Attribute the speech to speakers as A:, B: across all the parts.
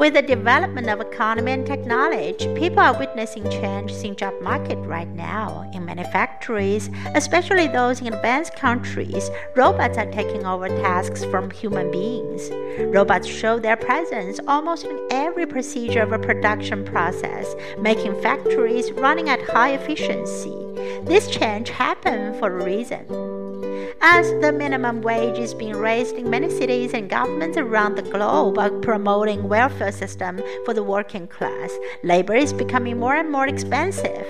A: With the development of economy and technology, people are witnessing changes in job market right now. In many factories, especially those in advanced countries, robots are taking over tasks from human beings. Robots show their presence almost in every procedure of a production process, making factories running at high efficiency. This change happened for a reason. As the minimum wage is being raised in many cities and governments around the globe are promoting welfare system for the working class, labor is becoming more and more expensive.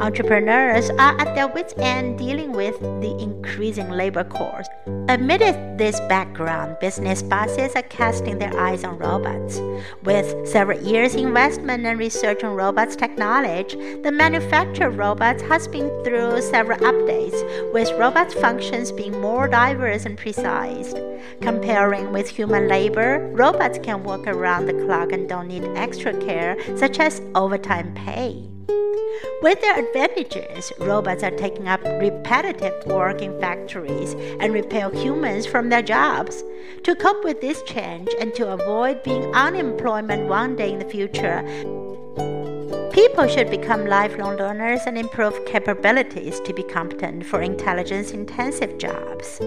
A: Entrepreneurs are at their wits' end dealing with the increasing labor cost. Amid this background, business bosses are casting their eyes on robots. With several years investment and research on robots technology, the manufacture of robots has been through several updates, with robot functions being more diverse and precise. Comparing with human labor, robots can work around the clock and don't need extra care, such as overtime pay. With their advantages, robots are taking up repetitive work in factories and repel humans from their jobs. To cope with this change and to avoid being unemployment one day in the future, People should become lifelong learners and improve capabilities to be competent for intelligence intensive jobs.